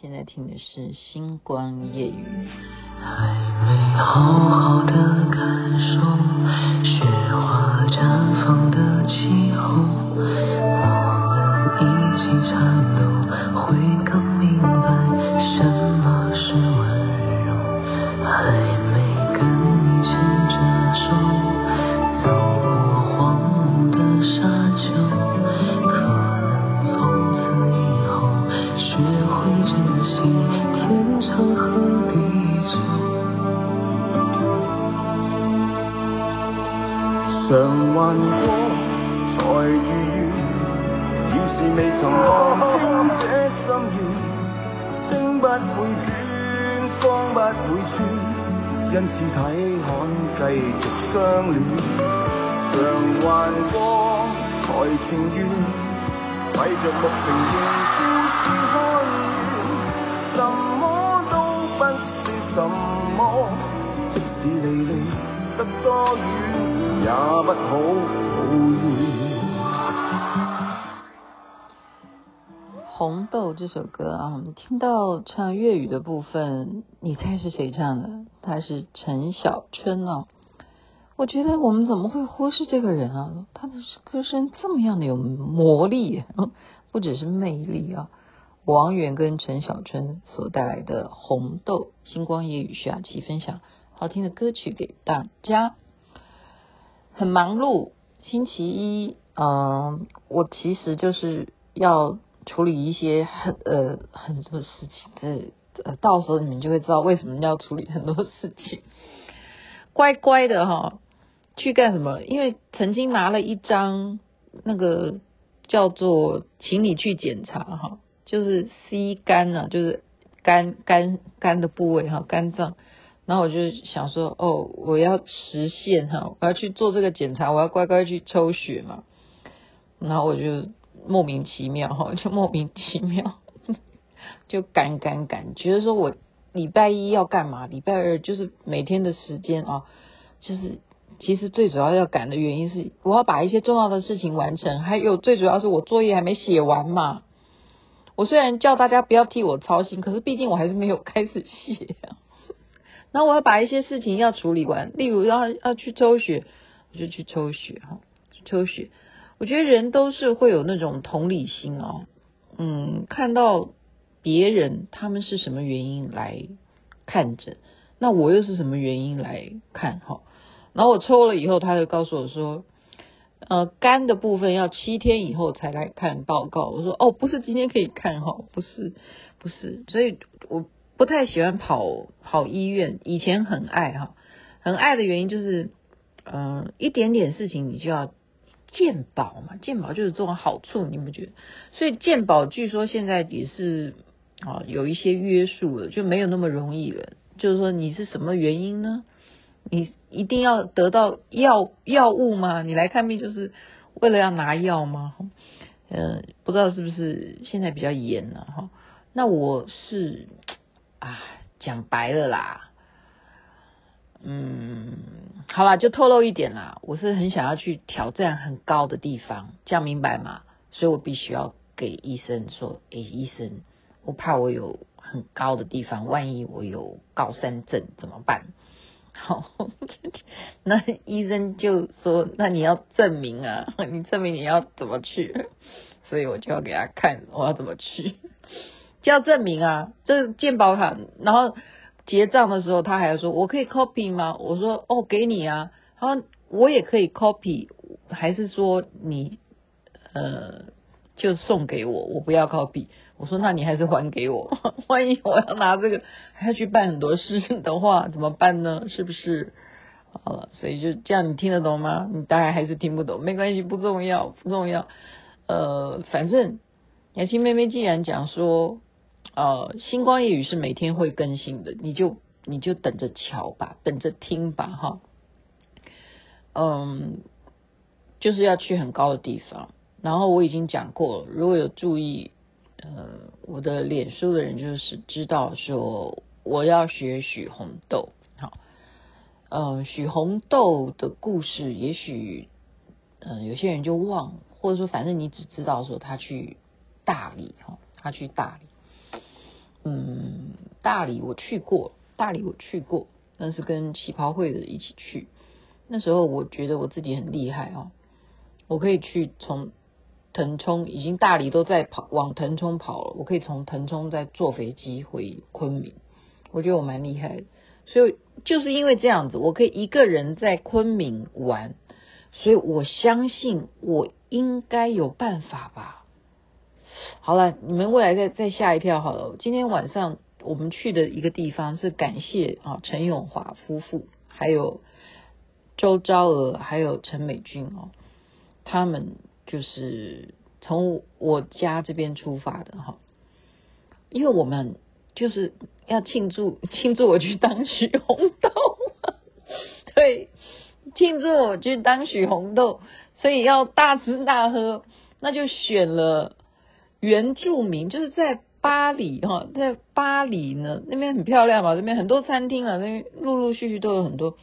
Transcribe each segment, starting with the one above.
现在听的是《星光夜语》。还没好好的感受雪花绽放的气候，我们一起颤抖，会更明白常幻过，才如愿，已是未曾看清这心愿，星不会转，光不会穿，因此体看继续相恋。常幻过，才情愿，闭着目情愿朝思看远，什么都不是什么，即使离离得多远。也不红豆这首歌啊，我们听到唱粤语的部分，你猜是谁唱的？他是陈小春哦。我觉得我们怎么会忽视这个人啊？他的歌声这么样的有魔力，不只是魅力啊。王源跟陈小春所带来的《红豆》，星光夜雨徐雅琪分享好听的歌曲给大家。很忙碌，星期一，嗯、我其实就是要处理一些很呃很多事情，呃呃，到时候你们就会知道为什么要处理很多事情。乖乖的哈，去干什么？因为曾经拿了一张那个叫做“请你去检查”哈，就是 C 肝呢，就是肝肝肝的部位哈，肝脏。然后我就想说，哦，我要实现哈，我要去做这个检查，我要乖乖去抽血嘛。然后我就莫名其妙哈，就莫名其妙就赶赶赶，觉得说我礼拜一要干嘛？礼拜二就是每天的时间啊，就是其实最主要要赶的原因是，我要把一些重要的事情完成，还有最主要是我作业还没写完嘛。我虽然叫大家不要替我操心，可是毕竟我还是没有开始写。那我要把一些事情要处理完，例如要要去抽血，我就去抽血哈，抽血。我觉得人都是会有那种同理心哦，嗯，看到别人他们是什么原因来看诊，那我又是什么原因来看哈？然后我抽了以后，他就告诉我说，呃，肝的部分要七天以后才来看报告。我说哦，不是今天可以看哈，不是，不是，所以我。不太喜欢跑跑医院，以前很爱哈，很爱的原因就是，嗯、一点点事情你就要健保嘛，健保就是这种好处，你不觉得？所以健保据说现在也是啊有一些约束了，就没有那么容易了。就是说你是什么原因呢？你一定要得到药药物吗？你来看病就是为了要拿药吗？嗯、呃，不知道是不是现在比较严了哈？那我是。啊，讲白了啦，嗯，好啦，就透露一点啦，我是很想要去挑战很高的地方，这样明白吗？所以我必须要给医生说，诶，医生，我怕我有很高的地方，万一我有高山症怎么办？好，那医生就说，那你要证明啊，你证明你要怎么去？所以我就要给他看我要怎么去。就要证明啊，这健保卡，然后结账的时候，他还要说，我可以 copy 吗？我说，哦，给你啊。他说，我也可以 copy，还是说你呃就送给我，我不要 copy。我说，那你还是还给我，万一我要拿这个还要去办很多事的话，怎么办呢？是不是？好了，所以就这样，你听得懂吗？你大概还是听不懂，没关系，不重要，不重要。呃，反正雅琪妹妹既然讲说。呃，星光夜语是每天会更新的，你就你就等着瞧吧，等着听吧，哈。嗯，就是要去很高的地方，然后我已经讲过了，如果有注意呃我的脸书的人，就是知道说我要学许红豆，好，嗯，许红豆的故事，也许嗯、有些人就忘了，或者说反正你只知道说他去大理哈，他去大理。嗯，大理我去过，大理我去过，那是跟旗袍会的一起去。那时候我觉得我自己很厉害哦，我可以去从腾冲，已经大理都在跑往腾冲跑了，我可以从腾冲再坐飞机回昆明，我觉得我蛮厉害的。所以就是因为这样子，我可以一个人在昆明玩，所以我相信我应该有办法吧。好了，你们未来再再吓一跳好了。今天晚上我们去的一个地方是感谢啊陈永华夫妇，还有周昭娥，还有陈美君哦，他们就是从我家这边出发的哈，因为我们。就是要庆祝庆祝我去当许红豆，对，庆祝我去当许红豆，所以要大吃大喝，那就选了原住民，就是在巴黎哈，在巴黎呢那边很漂亮嘛，这边很多餐厅啊，那边陆陆续续都有很多，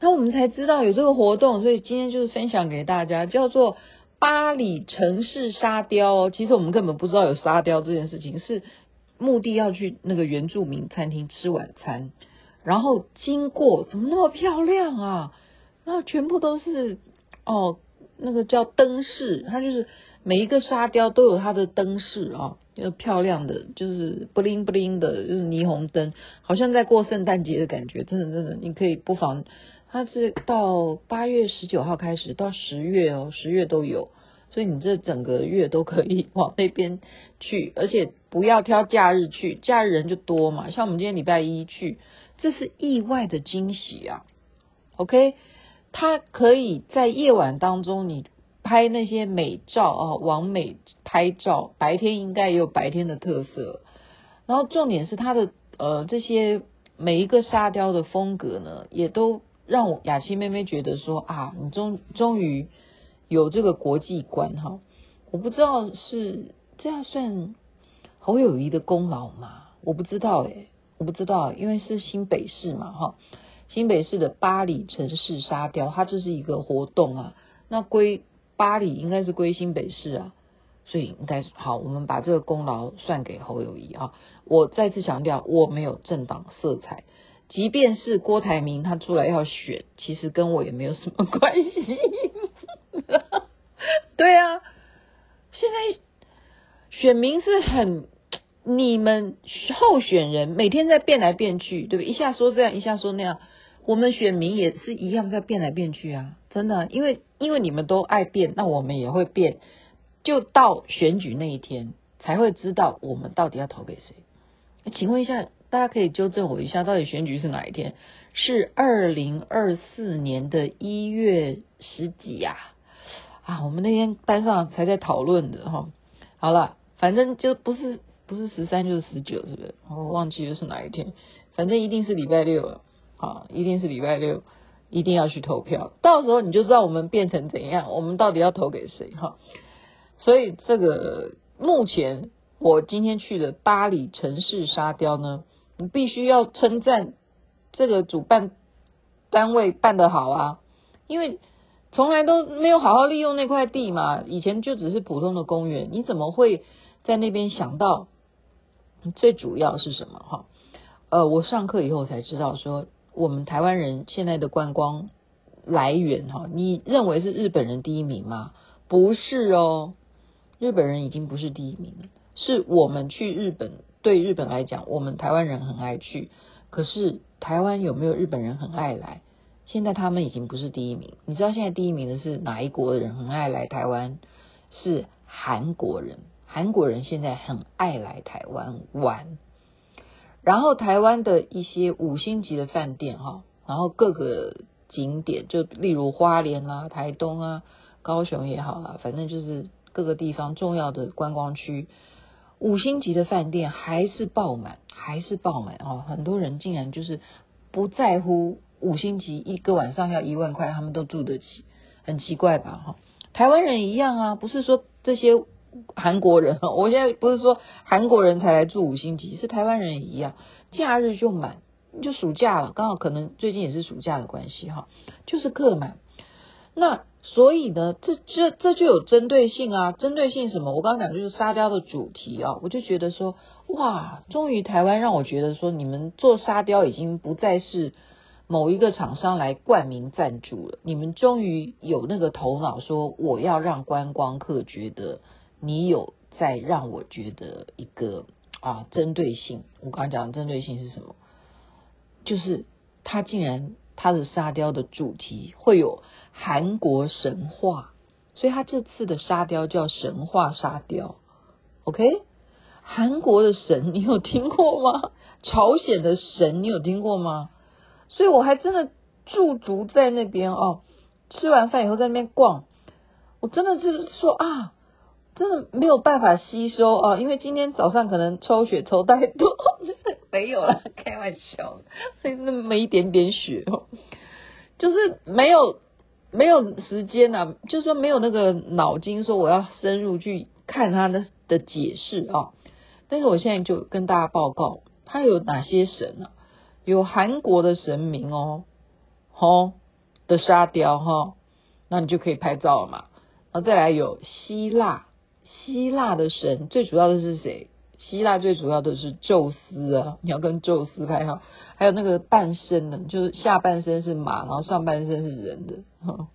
那我们才知道有这个活动，所以今天就是分享给大家，叫做巴黎城市沙雕。其实我们根本不知道有沙雕这件事情是。目的要去那个原住民餐厅吃晚餐，然后经过怎么那么漂亮啊？那全部都是哦，那个叫灯饰，它就是每一个沙雕都有它的灯饰啊，就漂亮的，就是布灵布灵的，就是霓虹灯，好像在过圣诞节的感觉。真的真的，你可以不妨，它是到八月十九号开始到十月哦，十月都有。所以你这整个月都可以往那边去，而且不要挑假日去，假日人就多嘛。像我们今天礼拜一去，这是意外的惊喜啊。OK，它可以在夜晚当中你拍那些美照啊，往美拍照，白天应该也有白天的特色。然后重点是它的呃这些每一个沙雕的风格呢，也都让我雅琪妹妹觉得说啊，你终终于。有这个国际观哈，我不知道是这样算侯友谊的功劳吗？我不知道诶，我不知道，因为是新北市嘛哈，新北市的巴黎城市沙雕，它就是一个活动啊，那归巴黎应该是归新北市啊，所以应该好，我们把这个功劳算给侯友谊啊。我再次强调，我没有政党色彩，即便是郭台铭他出来要选，其实跟我也没有什么关系。对啊，现在选民是很，你们候选人每天在变来变去，对不对？一下说这样，一下说那样，我们选民也是一样在变来变去啊，真的，因为因为你们都爱变，那我们也会变，就到选举那一天才会知道我们到底要投给谁。请问一下，大家可以纠正我一下，到底选举是哪一天？是二零二四年的一月十几呀？啊，我们那天班上才在讨论的哈。好了，反正就不是不是十三就是十九，是不是？我忘记了是哪一天，反正一定是礼拜六了。啊，一定是礼拜六，一定要去投票。到时候你就知道我们变成怎样，我们到底要投给谁哈。所以这个目前我今天去的巴黎城市沙雕呢，你必须要称赞这个主办单位办得好啊，因为。从来都没有好好利用那块地嘛，以前就只是普通的公园，你怎么会在那边想到最主要是什么哈？呃，我上课以后才知道说，我们台湾人现在的观光来源哈，你认为是日本人第一名吗？不是哦，日本人已经不是第一名了，是我们去日本，对日本来讲，我们台湾人很爱去，可是台湾有没有日本人很爱来？现在他们已经不是第一名，你知道现在第一名的是哪一国的人很爱来台湾？是韩国人，韩国人现在很爱来台湾玩。然后台湾的一些五星级的饭店哈，然后各个景点，就例如花莲啊、台东啊、高雄也好啊，反正就是各个地方重要的观光区，五星级的饭店还是爆满，还是爆满哦，很多人竟然就是不在乎。五星级一个晚上要一万块，他们都住得起，很奇怪吧？哈，台湾人一样啊，不是说这些韩国人，我现在不是说韩国人才来住五星级，是台湾人也一样，假日就满，就暑假了，刚好可能最近也是暑假的关系哈，就是客满。那所以呢，这这这就有针对性啊，针对性什么？我刚刚讲就是沙雕的主题啊，我就觉得说，哇，终于台湾让我觉得说，你们做沙雕已经不再是某一个厂商来冠名赞助了，你们终于有那个头脑说，我要让观光客觉得你有在让我觉得一个啊针对性。我刚刚讲的针对性是什么？就是他竟然他的沙雕的主题会有韩国神话，所以他这次的沙雕叫神话沙雕，OK？韩国的神你有听过吗？朝鲜的神你有听过吗？所以我还真的驻足在那边哦，吃完饭以后在那边逛，我真的是说啊，真的没有办法吸收啊，因为今天早上可能抽血抽太多，没有啦，开玩笑，所以那么一点点血哦，就是没有没有时间啊，就是说没有那个脑筋说我要深入去看他的的解释啊。但是我现在就跟大家报告，他有哪些神、啊？有韩国的神明哦，吼的沙雕哈，那你就可以拍照了嘛。然后再来有希腊，希腊的神最主要的是谁？希腊最主要的是宙斯啊，你要跟宙斯拍哈。还有那个半身的，就是下半身是马，然后上半身是人的，哈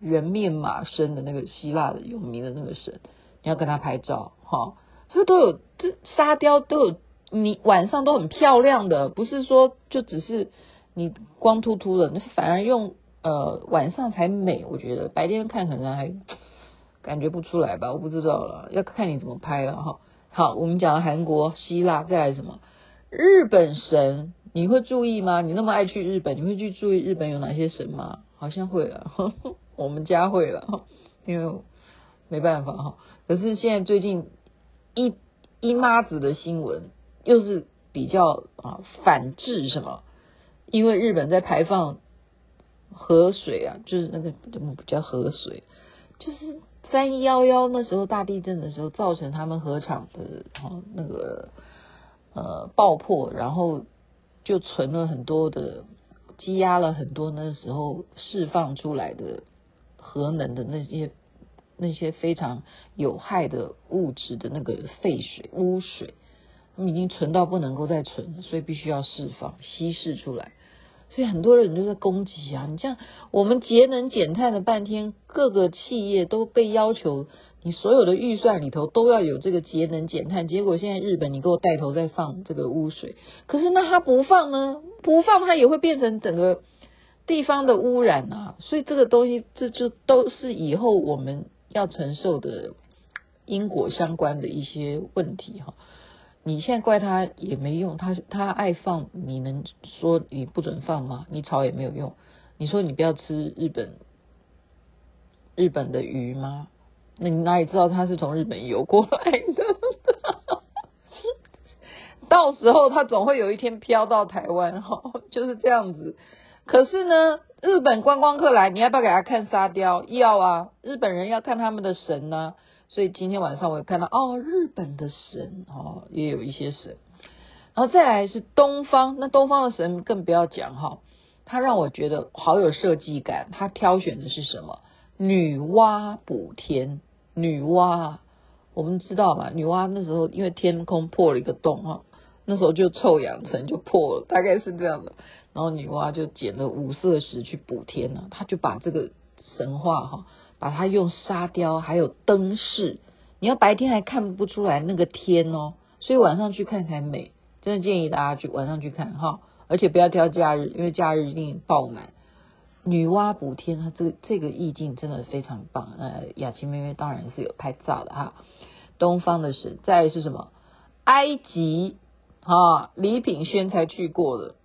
人面马身的那个希腊的有名的那个神，你要跟他拍照哈。这都有，这沙雕都有，你晚上都很漂亮的，不是说就只是你光秃秃的，反而用呃晚上才美。我觉得白天看可能还感觉不出来吧，我不知道了，要看你怎么拍了哈。好，我们讲了韩国、希腊，再来什么？日本神，你会注意吗？你那么爱去日本，你会去注意日本有哪些神吗？好像会了，我们家会了，因为没办法哈。可是现在最近。一一妈子的新闻又是比较啊反制什么？因为日本在排放河水啊，就是那个怎么不叫河水？就是三一幺幺那时候大地震的时候，造成他们核厂的啊那个呃爆破，然后就存了很多的积压了很多那时候释放出来的核能的那些。那些非常有害的物质的那个废水、污水，他们已经存到不能够再存了，所以必须要释放、稀释出来。所以很多人都在攻击啊！你像，我们节能减碳了半天，各个企业都被要求，你所有的预算里头都要有这个节能减碳。结果现在日本，你给我带头在放这个污水，可是那他不放呢？不放，它也会变成整个地方的污染啊！所以这个东西，这就都是以后我们。要承受的因果相关的一些问题哈，你现在怪他也没用，他他爱放，你能说你不准放吗？你吵也没有用。你说你不要吃日本日本的鱼吗？那你哪里知道他是从日本游过来的？到时候他总会有一天飘到台湾哈，就是这样子。可是呢，日本观光客来，你要不要给他看沙雕？要啊，日本人要看他们的神呢、所以今天晚上我看到哦，日本的神哦，也有一些神。然后再来是东方，那东方的神更不要讲哈，他让我觉得好有设计感。他挑选的是什么？女娲补天，女娲，我们知道嘛？女娲那时候因为天空破了一个洞哈，那时候就臭氧层就破了，大概是这样的。然后女娲就捡了五色石去补天了，他就把这个神话哈，把它用沙雕还有灯饰，你要白天还看不出来那个天哦，所以晚上去看才美，真的建议大家去晚上去看哈，而且不要挑假日，因为假日一定爆满。女娲补天，它这个这个意境真的非常棒。呃，雅琪妹妹当然是有拍照的哈。东方的神，再是什么？埃及啊，李品轩才去过的。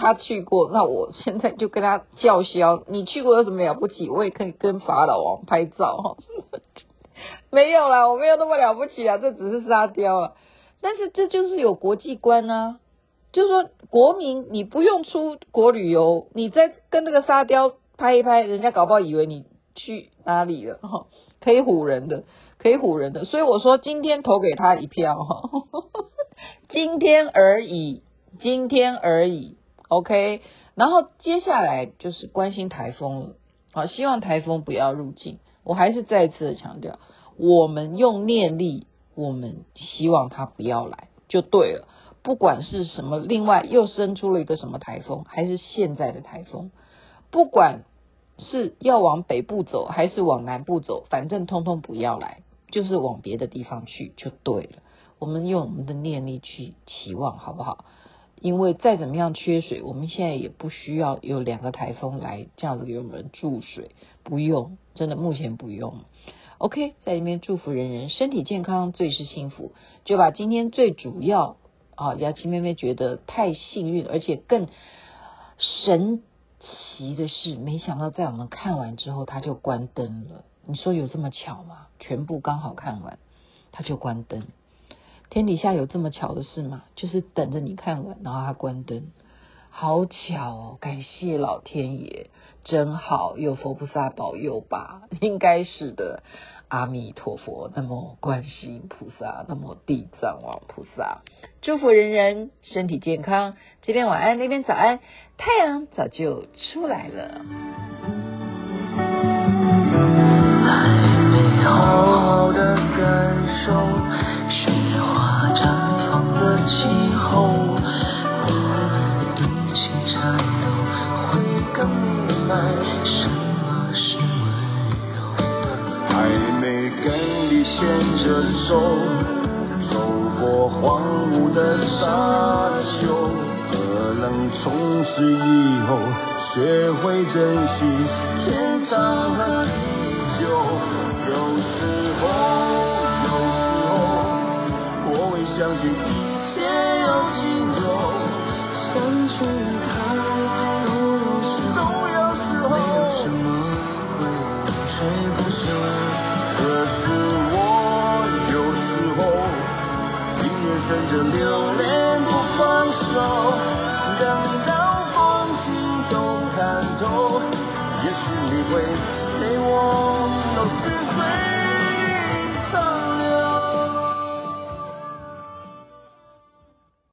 他去过，那我现在就跟他叫嚣。你去过有什么了不起？我也可以跟法老王拍照。没有啦，我没有那么了不起啊，这只是沙雕啊。但是这就是有国际观啊，就是说国民你不用出国旅游，你在跟那个沙雕拍一拍，人家搞不好以为你去哪里了哈，可以唬人的，可以唬人的。所以我说今天投给他一票哈，今天而已，今天而已。OK，然后接下来就是关心台风了啊，希望台风不要入境。我还是再次的强调，我们用念力，我们希望它不要来，就对了。不管是什么，另外又生出了一个什么台风，还是现在的台风，不管是要往北部走还是往南部走，反正通通不要来，就是往别的地方去就对了。我们用我们的念力去期望，好不好？因为再怎么样缺水，我们现在也不需要有两个台风来这样子给我们注水，不用，真的目前不用。OK，在里面祝福人人身体健康，最是幸福。就把今天最主要。啊，雅琪妹妹觉得太幸运，而且更神奇的是，没想到在我们看完之后，他就关灯了。你说有这么巧吗？全部刚好看完，他就关灯。天底下有这么巧的事吗？就是等着你看完，然后他关灯，好巧哦！感谢老天爷，真好，有佛菩萨保佑吧？应该是的。阿弥陀佛，那么观世音菩萨，那么地藏王菩萨，祝福人人身体健康。这边晚安，那边早安，太阳早就出来了。还没好相信一切有尽头，相处太。